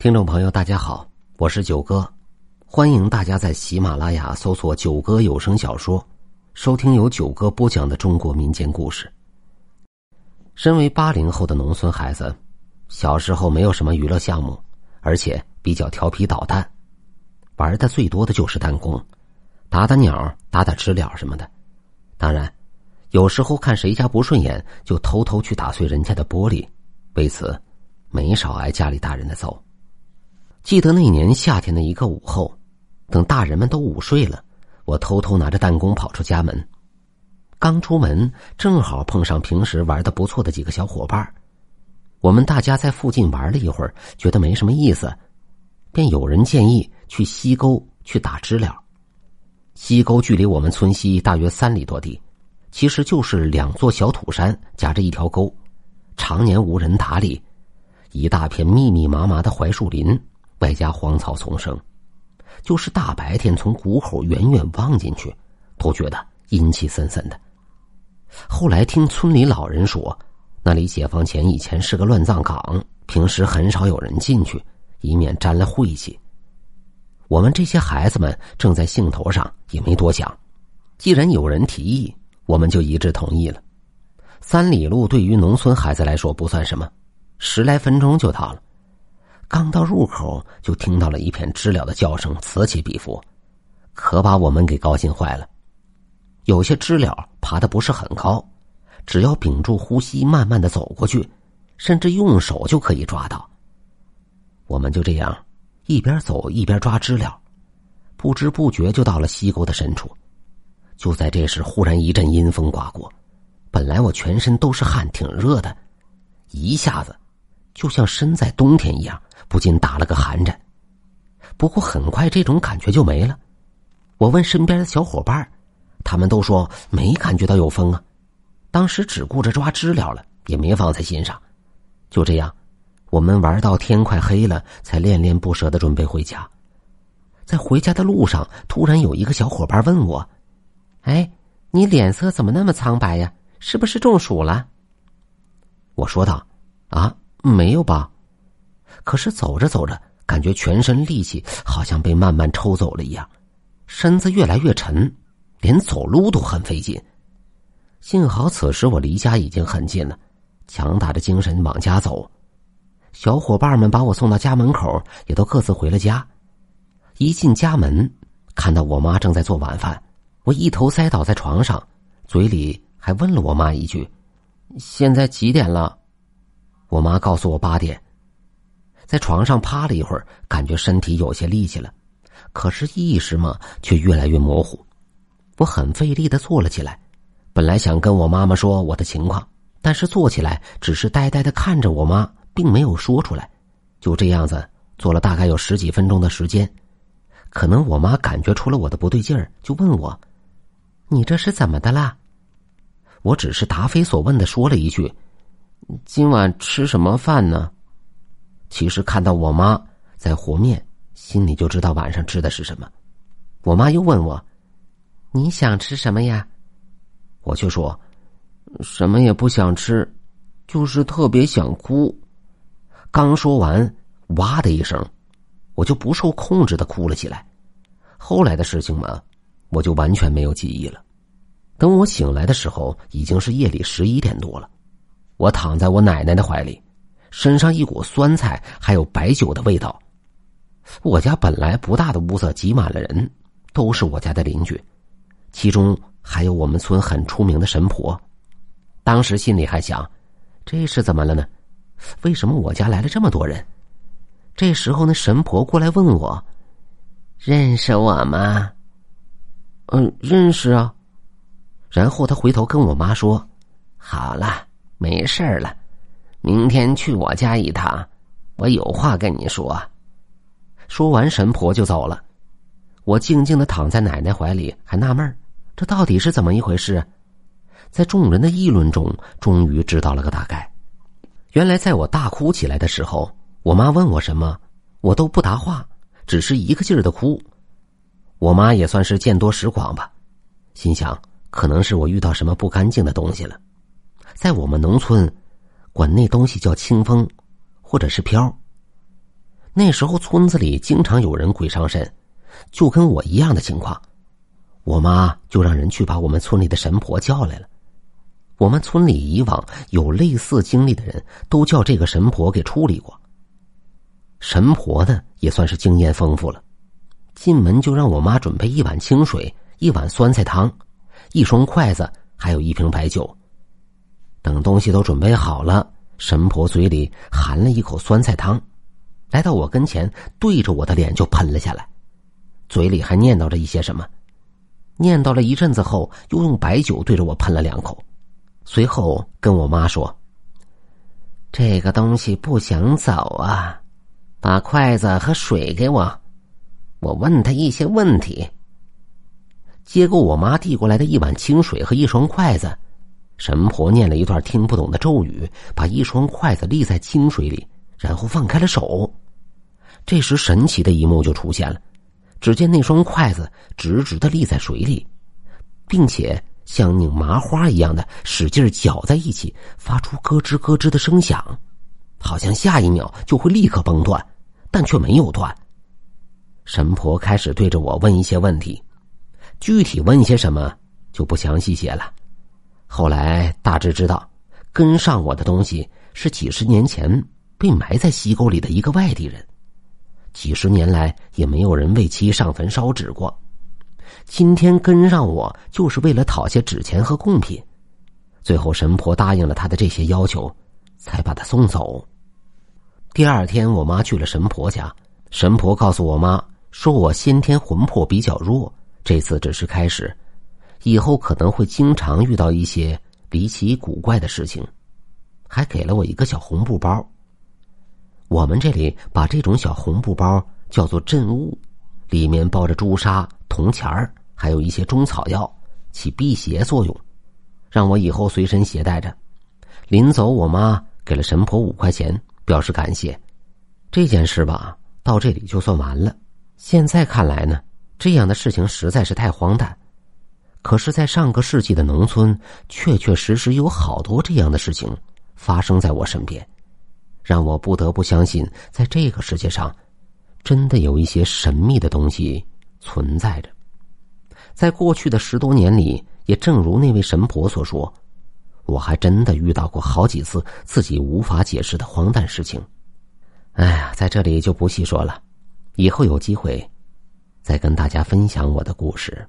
听众朋友，大家好，我是九哥，欢迎大家在喜马拉雅搜索“九哥有声小说”，收听由九哥播讲的中国民间故事。身为八零后的农村孩子，小时候没有什么娱乐项目，而且比较调皮捣蛋，玩的最多的就是弹弓，打打鸟、打打知了什么的。当然，有时候看谁家不顺眼，就偷偷去打碎人家的玻璃，为此没少挨家里大人的揍。记得那年夏天的一个午后，等大人们都午睡了，我偷偷拿着弹弓跑出家门。刚出门，正好碰上平时玩的不错的几个小伙伴我们大家在附近玩了一会儿，觉得没什么意思，便有人建议去西沟去打知了。西沟距离我们村西大约三里多地，其实就是两座小土山夹着一条沟，常年无人打理，一大片密密麻麻的槐树林。外加荒草丛生，就是大白天从谷口远远望进去，都觉得阴气森森的。后来听村里老人说，那里解放前以前是个乱葬岗，平时很少有人进去，以免沾了晦气。我们这些孩子们正在兴头上，也没多想。既然有人提议，我们就一致同意了。三里路对于农村孩子来说不算什么，十来分钟就到了。刚到入口，就听到了一片知了的叫声，此起彼伏，可把我们给高兴坏了。有些知了爬的不是很高，只要屏住呼吸，慢慢的走过去，甚至用手就可以抓到。我们就这样一边走一边抓知了，不知不觉就到了溪沟的深处。就在这时，忽然一阵阴风刮过，本来我全身都是汗，挺热的，一下子就像身在冬天一样。不禁打了个寒颤，不过很快这种感觉就没了。我问身边的小伙伴，他们都说没感觉到有风啊。当时只顾着抓知了了，也没放在心上。就这样，我们玩到天快黑了，才恋恋不舍的准备回家。在回家的路上，突然有一个小伙伴问我：“哎，你脸色怎么那么苍白呀？是不是中暑了？”我说道：“啊，没有吧。”可是走着走着，感觉全身力气好像被慢慢抽走了一样，身子越来越沉，连走路都很费劲。幸好此时我离家已经很近了，强打着精神往家走。小伙伴们把我送到家门口，也都各自回了家。一进家门，看到我妈正在做晚饭，我一头栽倒在床上，嘴里还问了我妈一句：“现在几点了？”我妈告诉我八点。在床上趴了一会儿，感觉身体有些力气了，可是意识嘛却越来越模糊。我很费力的坐了起来，本来想跟我妈妈说我的情况，但是坐起来只是呆呆的看着我妈，并没有说出来。就这样子坐了大概有十几分钟的时间，可能我妈感觉出了我的不对劲儿，就问我：“你这是怎么的啦？”我只是答非所问的说了一句：“今晚吃什么饭呢？”其实看到我妈在和面，心里就知道晚上吃的是什么。我妈又问我：“你想吃什么呀？”我却说：“什么也不想吃，就是特别想哭。”刚说完，哇的一声，我就不受控制的哭了起来。后来的事情嘛，我就完全没有记忆了。等我醒来的时候，已经是夜里十一点多了。我躺在我奶奶的怀里。身上一股酸菜还有白酒的味道。我家本来不大的屋子挤满了人，都是我家的邻居，其中还有我们村很出名的神婆。当时心里还想，这是怎么了呢？为什么我家来了这么多人？这时候那神婆过来问我：“认识我吗？”“嗯，认识啊。”然后他回头跟我妈说：“好了，没事了。”明天去我家一趟，我有话跟你说。说完，神婆就走了。我静静的躺在奶奶怀里，还纳闷这到底是怎么一回事？在众人的议论中，终于知道了个大概。原来，在我大哭起来的时候，我妈问我什么，我都不答话，只是一个劲儿的哭。我妈也算是见多识广吧，心想可能是我遇到什么不干净的东西了。在我们农村。管那东西叫清风，或者是飘。那时候村子里经常有人鬼上身，就跟我一样的情况。我妈就让人去把我们村里的神婆叫来了。我们村里以往有类似经历的人都叫这个神婆给处理过。神婆呢也算是经验丰富了，进门就让我妈准备一碗清水、一碗酸菜汤、一双筷子，还有一瓶白酒。等东西都准备好了，神婆嘴里含了一口酸菜汤，来到我跟前，对着我的脸就喷了下来，嘴里还念叨着一些什么。念叨了一阵子后，又用白酒对着我喷了两口，随后跟我妈说：“这个东西不想走啊，把筷子和水给我，我问他一些问题。”接过我妈递过来的一碗清水和一双筷子，神婆念了一段听不懂的咒语，把一双筷子立在清水里，然后放开了手。这时，神奇的一幕就出现了。只见那双筷子直直的立在水里，并且像拧麻花一样的使劲搅在一起，发出咯吱咯吱的声响，好像下一秒就会立刻崩断，但却没有断。神婆开始对着我问一些问题，具体问些什么就不详细写了。后来大致知道，跟上我的东西是几十年前被埋在溪沟里的一个外地人。几十年来也没有人为其上坟烧纸过，今天跟上我就是为了讨些纸钱和贡品。最后神婆答应了他的这些要求，才把他送走。第二天，我妈去了神婆家，神婆告诉我妈说：“我先天魂魄比较弱，这次只是开始，以后可能会经常遇到一些离奇古怪的事情。”还给了我一个小红布包。我们这里把这种小红布包叫做镇物，里面包着朱砂、铜钱儿，还有一些中草药，起辟邪作用，让我以后随身携带着。临走，我妈给了神婆五块钱，表示感谢。这件事吧，到这里就算完了。现在看来呢，这样的事情实在是太荒诞。可是，在上个世纪的农村，确确实实有好多这样的事情发生在我身边。让我不得不相信，在这个世界上，真的有一些神秘的东西存在着。在过去的十多年里，也正如那位神婆所说，我还真的遇到过好几次自己无法解释的荒诞事情。哎呀，在这里就不细说了，以后有机会再跟大家分享我的故事。